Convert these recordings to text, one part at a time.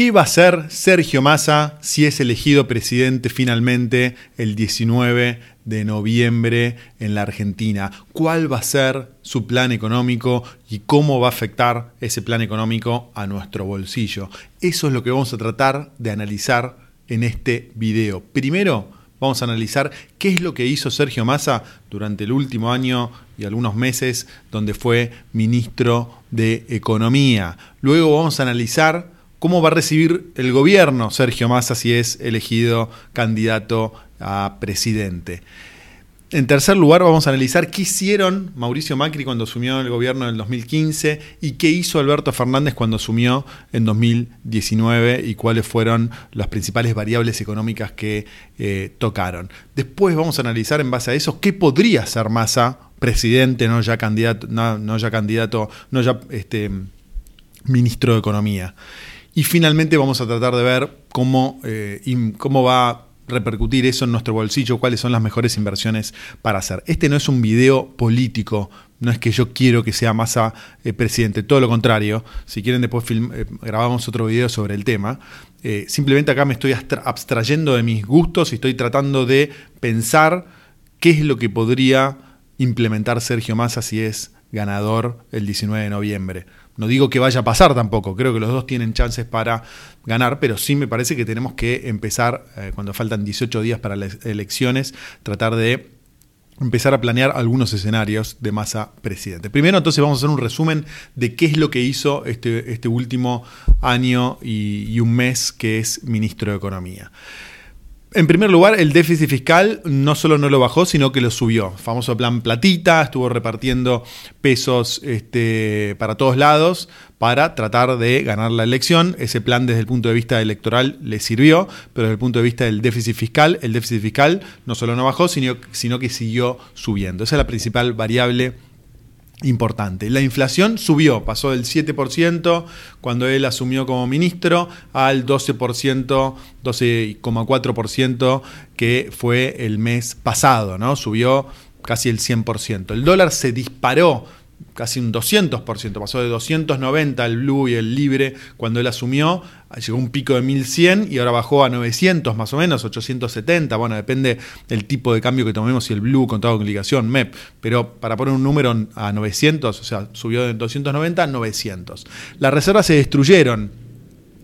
¿Qué va a hacer Sergio Massa si es elegido presidente finalmente el 19 de noviembre en la Argentina? ¿Cuál va a ser su plan económico y cómo va a afectar ese plan económico a nuestro bolsillo? Eso es lo que vamos a tratar de analizar en este video. Primero, vamos a analizar qué es lo que hizo Sergio Massa durante el último año y algunos meses donde fue ministro de Economía. Luego vamos a analizar cómo va a recibir el gobierno Sergio Massa si es elegido candidato a presidente. En tercer lugar, vamos a analizar qué hicieron Mauricio Macri cuando asumió el gobierno en el 2015 y qué hizo Alberto Fernández cuando asumió en 2019 y cuáles fueron las principales variables económicas que eh, tocaron. Después vamos a analizar en base a eso qué podría ser Massa presidente, no ya candidato, no, ya candidato, no ya este, ministro de Economía. Y finalmente vamos a tratar de ver cómo, eh, cómo va a repercutir eso en nuestro bolsillo, cuáles son las mejores inversiones para hacer. Este no es un video político, no es que yo quiero que sea Massa eh, presidente, todo lo contrario. Si quieren después eh, grabamos otro video sobre el tema. simplemente acá me estoy abstrayendo de mis gustos y estoy tratando de pensar qué es lo que podría implementar Sergio Massa si es ganador el 19 de noviembre. No digo que vaya a pasar tampoco, creo que los dos tienen chances para ganar, pero sí me parece que tenemos que empezar, eh, cuando faltan 18 días para las elecciones, tratar de empezar a planear algunos escenarios de masa presidente. Primero entonces vamos a hacer un resumen de qué es lo que hizo este, este último año y un mes que es ministro de Economía. En primer lugar, el déficit fiscal no solo no lo bajó, sino que lo subió. Famoso plan platita, estuvo repartiendo pesos este, para todos lados para tratar de ganar la elección. Ese plan desde el punto de vista electoral le sirvió, pero desde el punto de vista del déficit fiscal, el déficit fiscal no solo no bajó, sino, sino que siguió subiendo. Esa es la principal variable importante. La inflación subió, pasó del 7% cuando él asumió como ministro al 12%, 12,4% que fue el mes pasado, ¿no? Subió casi el 100%. El dólar se disparó casi un 200%, pasó de 290 el blue y el libre cuando él asumió, llegó un pico de 1100 y ahora bajó a 900 más o menos, 870, bueno, depende del tipo de cambio que tomemos, si el blue contado con ligación, MEP, pero para poner un número a 900, o sea, subió de 290 a 900. Las reservas se destruyeron,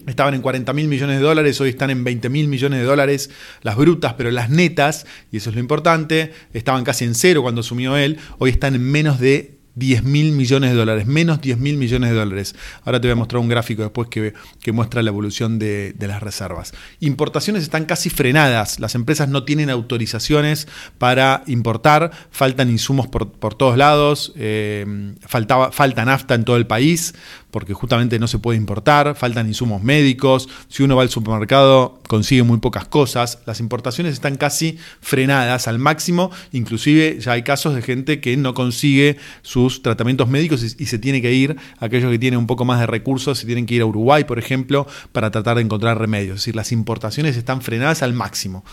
estaban en 40 mil millones de dólares, hoy están en 20 mil millones de dólares, las brutas, pero las netas, y eso es lo importante, estaban casi en cero cuando asumió él, hoy están en menos de 10 mil millones de dólares, menos 10 mil millones de dólares. Ahora te voy a mostrar un gráfico después que, que muestra la evolución de, las reservas. Importaciones están casi frenadas, las empresas no tienen autorizaciones para importar, faltan insumos por, todos lados, eh, faltaba, falta nafta en todo el país, porque justamente no se puede importar, faltan insumos médicos, si uno va al supermercado consigue muy pocas cosas, las importaciones están casi frenadas al máximo, inclusive ya hay casos de gente que no consigue sus tratamientos médicos y, se tiene que ir, aquellos que tienen un poco más de recursos, se tienen que ir a Uruguay, por ejemplo, para tratar de encontrar remedios, es decir, las importaciones están frenadas al máximo.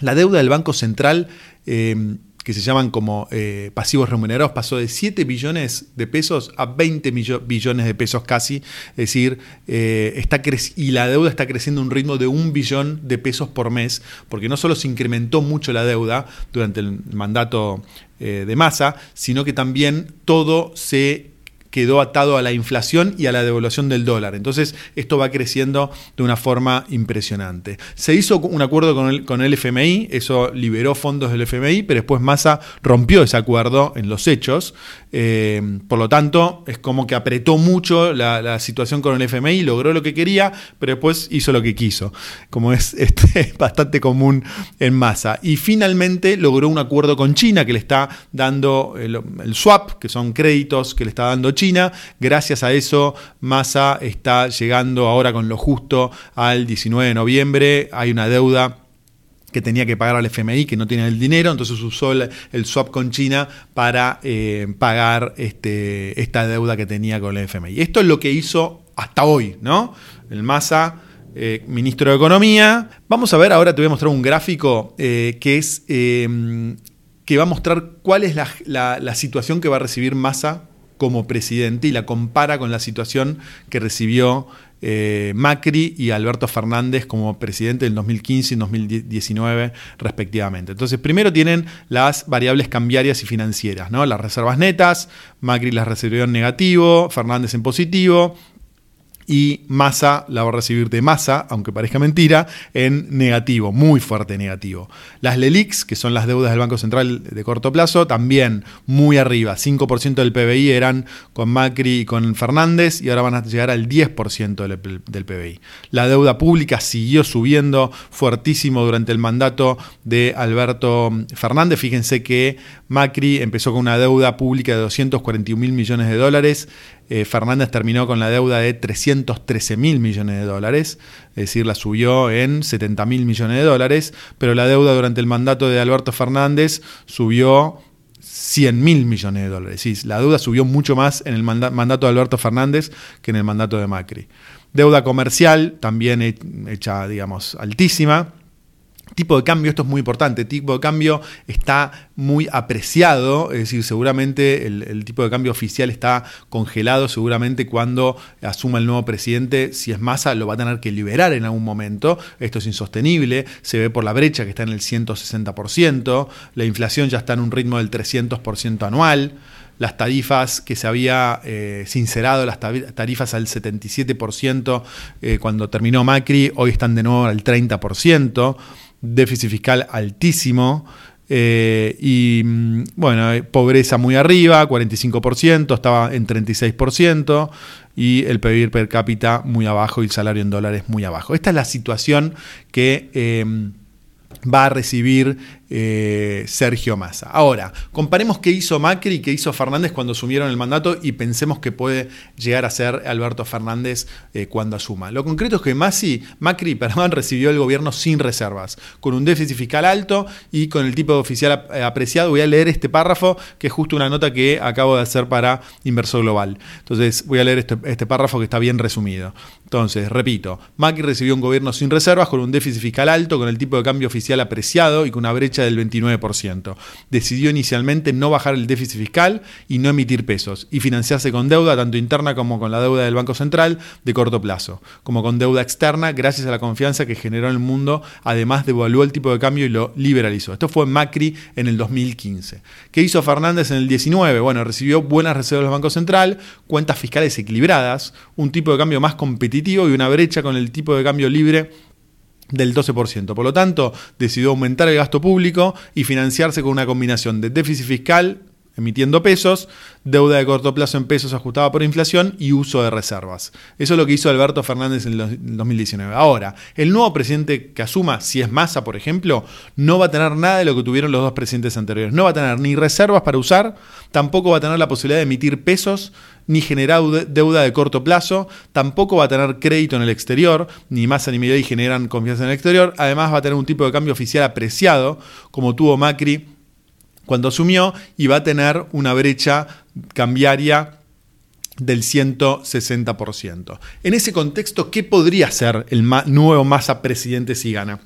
La deuda del Banco Central eh, que se llaman como eh, pasivos remunerados, pasó de 7 billones de pesos a 20 billones de pesos casi. Es decir, eh, está y la deuda está creciendo a un ritmo de un billón de pesos por mes, porque no solo se incrementó mucho la deuda durante el mandato eh, de masa, sino que también todo se quedó atado a la inflación y a la devaluación del dólar. Entonces, esto va creciendo de una forma impresionante. Se hizo un acuerdo con el, FMI, eso liberó fondos del FMI, pero después Massa rompió ese acuerdo en los hechos. Eh, por lo tanto, es como que apretó mucho la, situación con el FMI, logró lo que quería, pero después hizo lo que quiso, como es este, bastante común en Massa. Y finalmente logró un acuerdo con China que le está dando el, el swap, que son créditos que le está dando China Gracias a eso, Massa está llegando ahora con lo justo al 19 de noviembre. Hay una deuda que tenía que pagar al FMI, que no tiene el dinero, entonces usó el, swap con China para eh, pagar este, esta deuda que tenía con el FMI. Esto es lo que hizo hasta hoy, ¿no? El Massa, eh, ministro de Economía. Vamos a ver, ahora te voy a mostrar un gráfico eh, que es que va a mostrar cuál es la, la situación que va a recibir Massa como presidente y la compara con la situación que recibió eh, Macri y Alberto Fernández como presidente del 2015 y 2019 respectivamente. Entonces, primero tienen las variables cambiarias y financieras, ¿no? Las reservas netas, Macri las recibió en negativo, Fernández en positivo, y Massa la va a recibir de Massa, aunque parezca mentira, en negativo, muy fuerte negativo. Las LELIX, que son las deudas del Banco Central de corto plazo, también muy arriba, 5% del PBI eran con Macri y con Fernández y ahora van a llegar al 10% del, PBI. La deuda pública siguió subiendo fuertísimo durante el mandato de Alberto Fernández. Fíjense que Macri empezó con una deuda pública de 241 mil millones de dólares. Eh, Fernández terminó con la deuda de 313 mil millones de dólares, es decir, la subió en 70 mil millones de dólares, pero la deuda durante el mandato de Alberto Fernández subió 100 mil millones de dólares. la deuda subió mucho más en el mandato de Alberto Fernández que en el mandato de Macri. Deuda comercial, también hecha, digamos, altísima. Tipo de cambio, esto es muy importante, tipo de cambio está muy apreciado, es decir, seguramente el, tipo de cambio oficial está congelado, seguramente cuando asuma el nuevo presidente, si es masa, lo va a tener que liberar en algún momento, esto es insostenible, se ve por la brecha que está en el 160%, la inflación ya está en un ritmo del 300% anual, las tarifas que se había eh, sincerado, las tarifas al 77% eh, cuando terminó Macri, hoy están de nuevo al 30% déficit fiscal altísimo. Eh, y mm, bueno, eh, pobreza muy arriba, 45%, estaba en 36%, y el PIB per cápita muy abajo y el salario en dólares muy abajo. Esta es la situación que eh, va a recibir eh, Sergio Massa. Ahora, comparemos qué hizo Macri y qué hizo Fernández cuando asumieron el mandato y pensemos que puede llegar a ser Alberto Fernández eh, cuando asuma. Lo concreto es que Macri perdón, recibió el gobierno sin reservas, con un déficit fiscal alto y con el tipo de oficial eh, apreciado. Voy a leer este párrafo, que es justo una nota que acabo de hacer para Inversor Global. Entonces, voy a leer este, este párrafo que está bien resumido. Entonces, repito, Macri recibió un gobierno sin reservas, con un déficit fiscal alto, con el tipo de cambio oficial apreciado y con una brecha del 29%. Decidió inicialmente no bajar el déficit fiscal y no emitir pesos y financiarse con deuda tanto interna como con la deuda del Banco Central de corto plazo, como con deuda externa gracias a la confianza que generó en el mundo, además devaluó el tipo de cambio y lo liberalizó. Esto fue Macri en el 2015. ¿Qué hizo Fernández en el 19? Bueno, recibió buenas reservas del Banco Central, cuentas fiscales equilibradas, un tipo de cambio más y una brecha con el tipo de cambio libre del 12%. Por lo tanto, decidió aumentar el gasto público y financiarse con una combinación de déficit fiscal, emitiendo pesos, deuda de corto plazo en pesos ajustada por inflación y uso de reservas. Eso es lo que hizo Alberto Fernández en el 2019. Ahora, el nuevo presidente que asuma, si es Massa, por ejemplo, no va a tener nada de lo que tuvieron los dos presidentes anteriores. No va a tener ni reservas para usar, tampoco va a tener la posibilidad de emitir pesos, ni generar deuda de corto plazo, tampoco va a tener crédito en el exterior, ni Massa ni Milei generan confianza en el exterior, además va a tener un tipo de cambio oficial apreciado, como tuvo Macri cuando asumió y va a tener una brecha cambiaria del 160%. En ese contexto, ¿qué podría ser el nuevo Massa presidente si gana?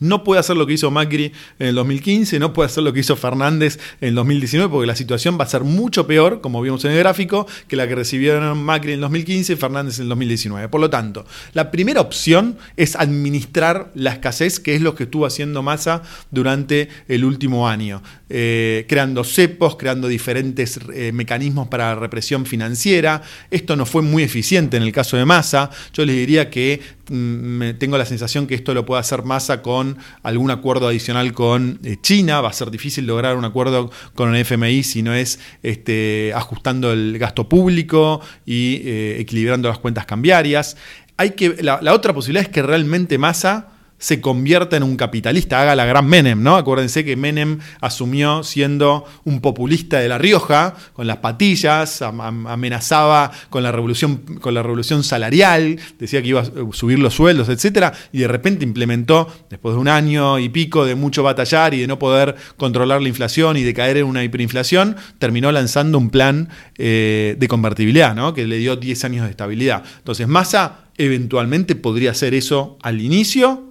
No puede hacer lo que hizo Macri en el 2015, no puede hacer lo que hizo Fernández en el 2019, porque la situación va a ser mucho peor, como vimos en el gráfico, que la que recibieron Macri en el 2015 y Fernández en el 2019. Por lo tanto, la primera opción es administrar la escasez, que es lo que estuvo haciendo Massa durante el último año, eh, creando cepos, creando diferentes eh, mecanismos para represión financiera. Esto no fue muy eficiente en el caso de Massa. Yo les diría que mm, tengo la sensación que esto lo puede hacer Massa con algún acuerdo adicional con eh, China. Va a ser difícil lograr un acuerdo con el FMI si no es este, ajustando el gasto público y eh, equilibrando las cuentas cambiarias. Hay que, la, la otra posibilidad es que realmente Massa se convierta en un capitalista, haga la gran Menem, ¿no? Acuérdense que Menem asumió siendo un populista de La Rioja, con las patillas, amenazaba con la revolución, con la revolución salarial, decía que iba a subir los sueldos, etcétera, y de repente implementó, después de un año y pico de mucho batallar y de no poder controlar la inflación y de caer en una hiperinflación, terminó lanzando un plan eh, de convertibilidad, ¿no? Que le dio 10 años de estabilidad. Entonces, Massa eventualmente podría hacer eso al inicio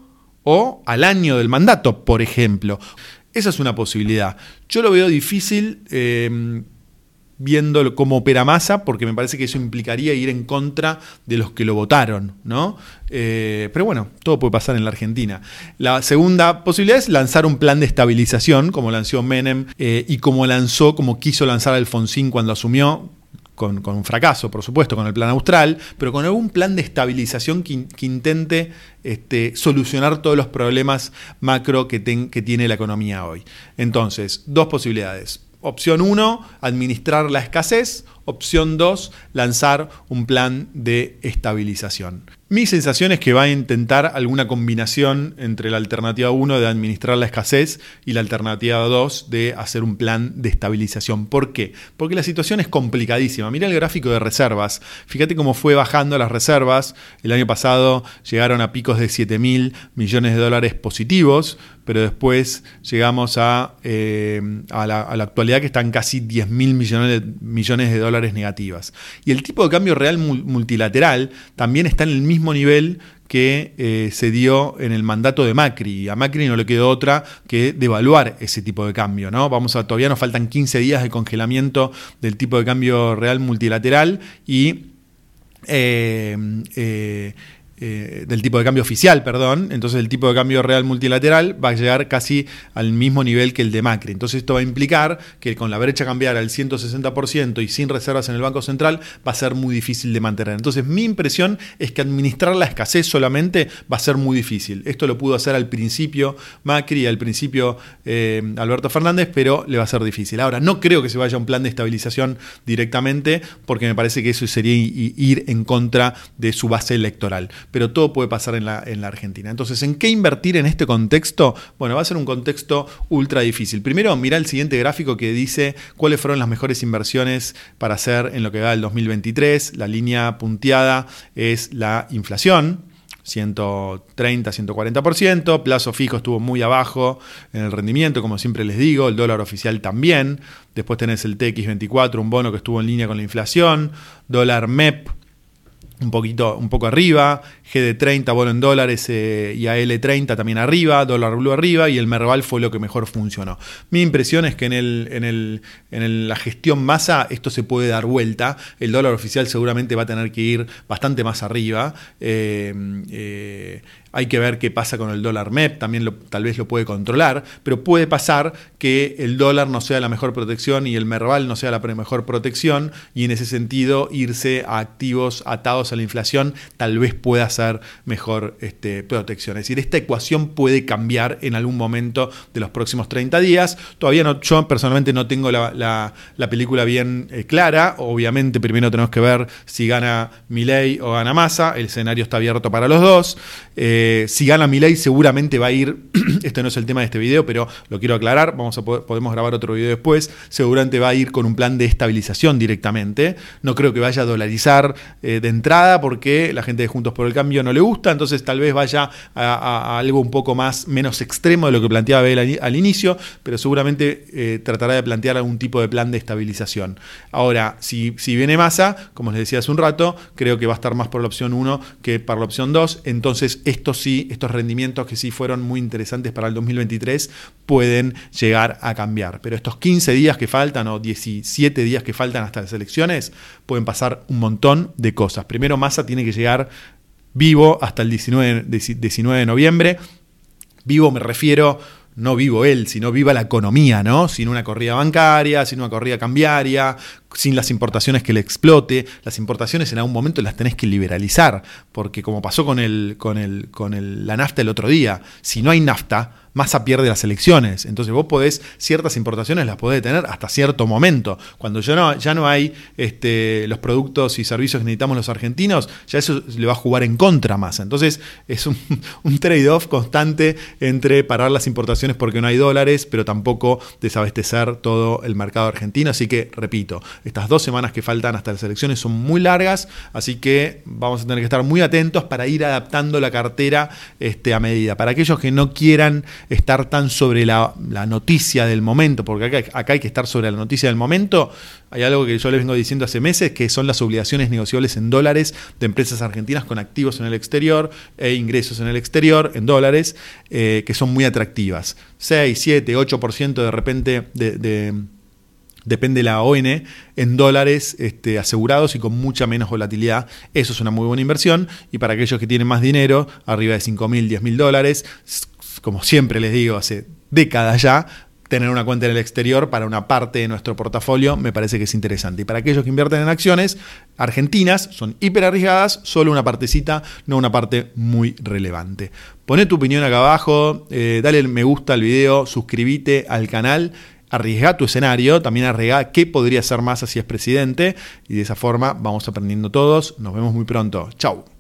o al año del mandato, por ejemplo. Esa es una posibilidad. Yo lo veo difícil. Eh, viendo cómo opera masa, porque me parece que eso implicaría ir en contra de los que lo votaron, ¿no? Eh, pero bueno, todo puede pasar en la Argentina. La segunda posibilidad es lanzar un plan de estabilización, como lanzó Menem eh, y como lanzó, como quiso lanzar Alfonsín cuando asumió, con, un fracaso, por supuesto, con el plan austral, pero con algún plan de estabilización que, intente este, solucionar todos los problemas macro que, que tiene la economía hoy. Entonces, dos posibilidades. Opción 1, administrar la escasez. Opción 2, lanzar un plan de estabilización. Mi sensación es que va a intentar alguna combinación entre la alternativa 1 de administrar la escasez y la alternativa 2 de hacer un plan de estabilización. ¿Por qué? Porque la situación es complicadísima. Mira el gráfico de reservas. Fíjate cómo fue bajando las reservas. El año pasado llegaron a picos de 7 mil millones de dólares positivos, pero después llegamos a, eh, a, la, actualidad que están casi 10 mil millones, millones de dólares negativas. Y el tipo de cambio real multilateral también está en el mismo nivel que eh, se dio en el mandato de Macri. A Macri no le quedó otra que devaluar ese tipo de cambio. ¿no? Vamos a, todavía nos faltan 15 días de congelamiento del tipo de cambio real multilateral y eh, eh, eh, del tipo de cambio oficial, perdón, entonces el tipo de cambio real multilateral va a llegar casi al mismo nivel que el de Macri. Entonces esto va a implicar que con la brecha cambiar al 160% y sin reservas en el Banco Central va a ser muy difícil de mantener. Entonces mi impresión es que administrar la escasez solamente va a ser muy difícil. Esto lo pudo hacer al principio Macri y al principio eh, Alberto Fernández, pero le va a ser difícil. Ahora, no creo que se vaya a un plan de estabilización directamente porque me parece que eso sería ir en contra de su base electoral pero todo puede pasar en la, en la Argentina. Entonces, ¿en qué invertir en este contexto? Bueno, va a ser un contexto ultra difícil. Primero, mira el siguiente gráfico que dice cuáles fueron las mejores inversiones para hacer en lo que va el 2023. La línea punteada es la inflación. 130, 140%, plazo fijo estuvo muy abajo en el rendimiento, como siempre les digo, el dólar oficial también, después tenés el TX24, un bono que estuvo en línea con la inflación, dólar MEP un poquito, un poco arriba, GD30 bono en dólares eh, y AL30 también arriba, dólar blue arriba y el Merval fue lo que mejor funcionó. Mi impresión es que en, el, en, el, en la gestión masa esto se puede dar vuelta, el dólar oficial seguramente va a tener que ir bastante más arriba. Eh, eh, hay que ver qué pasa con el dólar MEP, también tal vez lo puede controlar, pero puede pasar que el dólar no sea la mejor protección y el Merval no sea la mejor protección y en ese sentido irse a activos atados a la inflación tal vez pueda ser mejor este, protección. Es decir, esta ecuación puede cambiar en algún momento de los próximos 30 días. Todavía no, yo personalmente no tengo la, película bien eh, clara. Obviamente primero tenemos que ver si gana Milei o gana Massa. El escenario está abierto para los dos. Eh, eh, si gana Milei seguramente va a ir, este no es el tema de este video, pero lo quiero aclarar, vamos a podemos grabar otro video después, seguramente va a ir con un plan de estabilización directamente. No creo que vaya a dolarizar eh, de entrada porque la gente de Juntos por el Cambio no le gusta, entonces tal vez vaya a, algo un poco más menos extremo de lo que planteaba él al, inicio, pero seguramente eh, tratará de plantear algún tipo de plan de estabilización. Ahora, si, si viene masa, como les decía hace un rato, creo que va a estar más por la opción 1 que por la opción 2, entonces esto sí, estos rendimientos que sí fueron muy interesantes para el 2023 pueden llegar a cambiar. Pero estos 15 días que faltan o 17 días que faltan hasta las elecciones pueden pasar un montón de cosas. Primero, Massa tiene que llegar vivo hasta el 19, 19 de noviembre. Vivo me refiero no vivo él, sino viva la economía, ¿no? Sin una corrida bancaria, sin una corrida cambiaria, sin las importaciones que le explote. Las importaciones en algún momento las tenés que liberalizar, porque como pasó con, el, con, el, con el, la nafta el otro día, si no hay nafta, Massa pierde las elecciones. Entonces vos podés, ciertas importaciones las podés tener hasta cierto momento. Cuando ya no, ya no hay este, los productos y servicios que necesitamos los argentinos, ya eso le va a jugar en contra a. Entonces es un, un trade-off constante entre parar las importaciones porque no hay dólares, pero tampoco desabastecer todo el mercado argentino. Así que, repito, estas dos semanas que faltan hasta las elecciones son muy largas, así que vamos a tener que estar muy atentos para ir adaptando la cartera este, a medida. Para aquellos que no quieran estar tan sobre la, noticia del momento, porque acá, hay que estar sobre la noticia del momento, hay algo que yo les vengo diciendo hace meses, que son las obligaciones negociables en dólares de empresas argentinas con activos en el exterior e ingresos en el exterior en dólares, eh, que son muy atractivas. 6, 7, 8% de repente de depende de la ON, en dólares este, asegurados y con mucha menos volatilidad. Eso es una muy buena inversión. Y para aquellos que tienen más dinero, arriba de 5 mil, 10 mil dólares, como siempre les digo, hace décadas ya, tener una cuenta en el exterior para una parte de nuestro portafolio me parece que es interesante. Y para aquellos que invierten en acciones argentinas, son hiper arriesgadas, solo una partecita, no una parte muy relevante. Poné tu opinión acá abajo, eh, dale me gusta al video, suscríbete al canal arriesga tu escenario, también arriesga qué podría ser más si es presidente y de esa forma vamos aprendiendo todos. Nos vemos muy pronto. Chau.